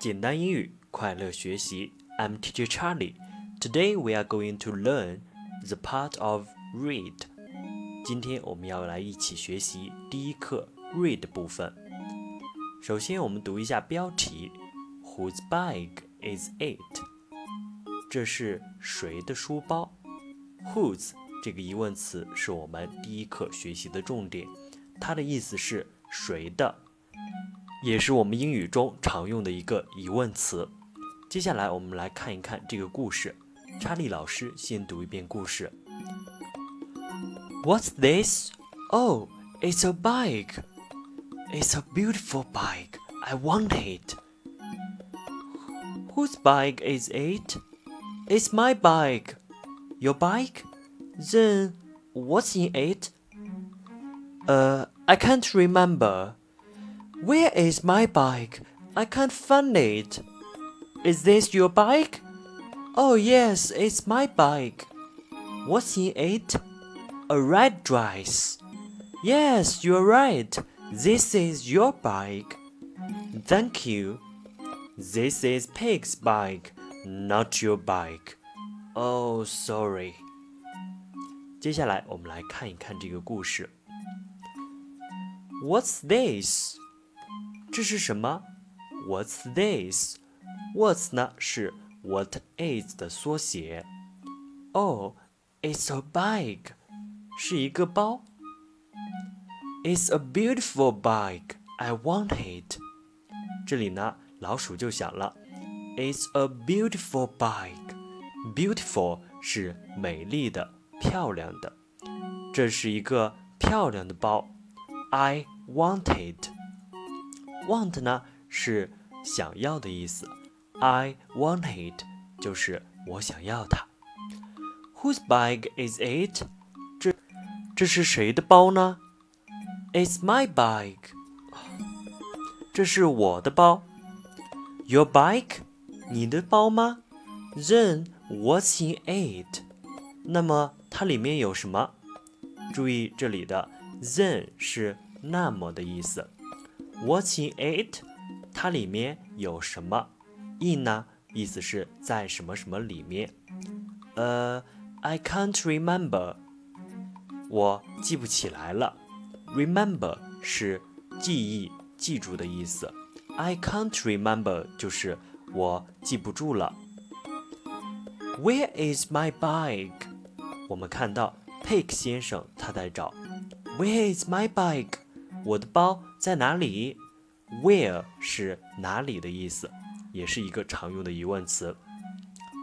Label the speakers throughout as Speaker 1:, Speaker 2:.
Speaker 1: 简单英语，快乐学习。I'm Teacher Charlie. Today we are going to learn the part of read. 今天我们要来一起学习第一课 read 部分。首先，我们读一下标题：Whose bag is it？这是谁的书包？Whose 这个疑问词是我们第一课学习的重点，它的意思是谁的，也是我们英语中常用的一个疑问词。接下来我们来看一看这个故事。查理老师先读一遍故事。What's this? Oh, it's a bike. It's a beautiful bike. I want it. Whose bike is it? It's my bike. Your bike? Then what's in it? Uh, I can't remember. Where is my bike? I can't find it. Is this your bike? Oh, yes, it's my bike. What's in it? A red dress. Yes, you're right. This is your bike. Thank you. This is Pig's bike, not your bike. Oh, sorry. 接下来我们来看一看这个故事。What's this？ 这是什么？What's this？What's 呢是 What is 的缩写。Oh, it's a bag，是一个包。It's a beautiful bag. I want it. 这里呢，老鼠就想了，It's a beautiful bag. Beautiful 是美丽的。漂亮的，这是一个漂亮的包。I want it. Want 呢是想要的意思。I want it 就是我想要它。Whose bag is it？这这是谁的包呢？It's my bag。这是我的包。Your bike？你的包吗？Then what's in it？那么它里面有什么？注意这里的 then 是那么的意思。What's in it？它里面有什么？in 呢？意思是在什么什么里面。呃，I can't remember。我记不起来了。Remember 是记忆、记住的意思。I can't remember 就是我记不住了。Where is my bike？我们看到 Pig 先生他在找，Where is my bike？我的包在哪里？Where 是哪里的意思，也是一个常用的疑问词。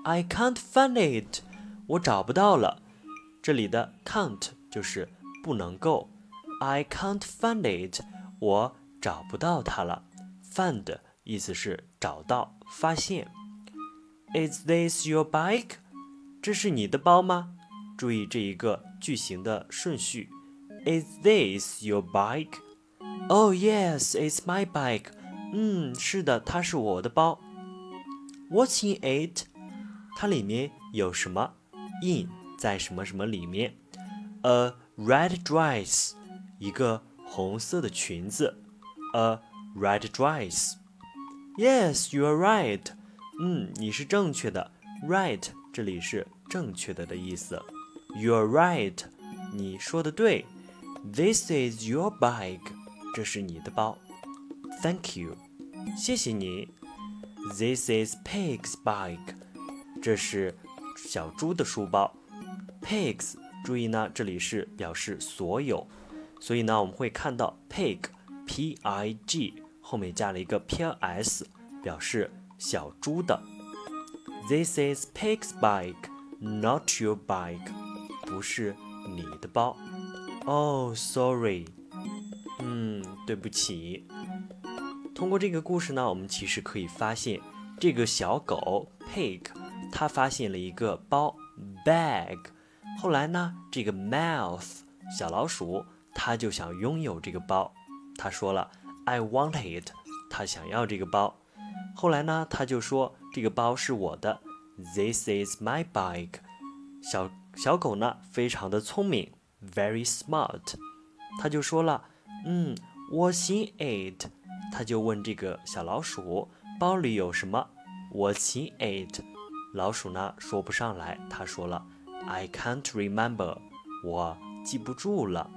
Speaker 1: I can't find it，我找不到了。这里的 can't 就是不能够。I can't find it，我找不到它了。Find 意思是找到、发现。Is this your bike？这是你的包吗？注意这一个句型的顺序。Is this your bike? Oh yes, it's my bike. 嗯，是的，它是我的包。What's in it? 它里面有什么？In 在什么什么里面？A red dress，一个红色的裙子。A red dress. Yes, you're right. 嗯，你是正确的。Right 这里是正确的的意思。You're right，你说的对。This is your bag， 这是你的包。Thank you，谢谢你。This is Pig's bike，这是小猪的书包。Pigs，注意呢，这里是表示所有，所以呢，我们会看到 pig，p-i-g 后面加了一个偏 s，表示小猪的。This is Pig's bike，not your bike，。不是你的包，Oh sorry，对不起。通过这个故事呢，我们其实可以发现，这个小狗 Pig，它发现了一个包 Bag，后来呢，这个 Mouse 小老鼠，它就想拥有这个包，它说了 I want it，它想要这个包，后来呢，它就说这个包是我的，This is my bag，小。小狗呢，非常的聪明，very smart。他就说了，嗯，What's in it？他就问这个小老鼠包里有什么？What's in it？老鼠呢说不上来，他说了，I can't remember，我记不住了。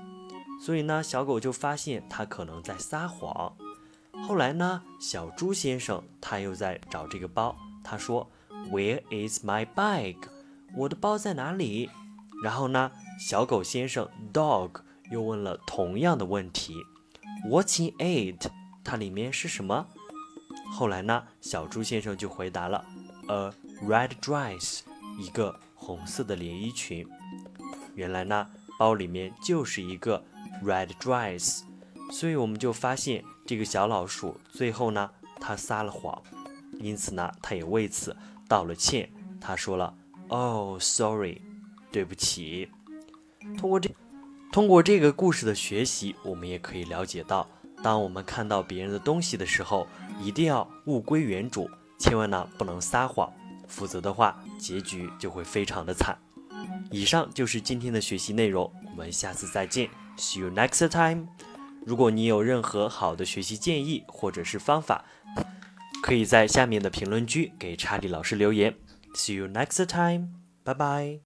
Speaker 1: 所以呢，小狗就发现它可能在撒谎。后来呢，小猪先生他又在找这个包，他说，Where is my bag？我的包在哪里？然后呢，小狗先生 dog 又问了同样的问题，What's in it？它里面是什么？后来呢，小猪先生就回答了，A red dress，一个红色的连衣裙。原来呢，包里面就是一个 red dress，所以我们就发现这个小老鼠最后呢，它撒了谎，因此呢，它也为此道了歉。它说了，Oh sorry，对不起。通过这，通过这个故事的学习，我们也可以了解到，当我们看到别人的东西的时候，一定要物归原主，千万呢不能撒谎。否则的话，结局就会非常的惨。以上就是今天的学习内容，我们下次再见，See you next time。如果你有任何好的学习建议或者是方法，可以在下面的评论区给查理老师留言。See you next time，拜拜。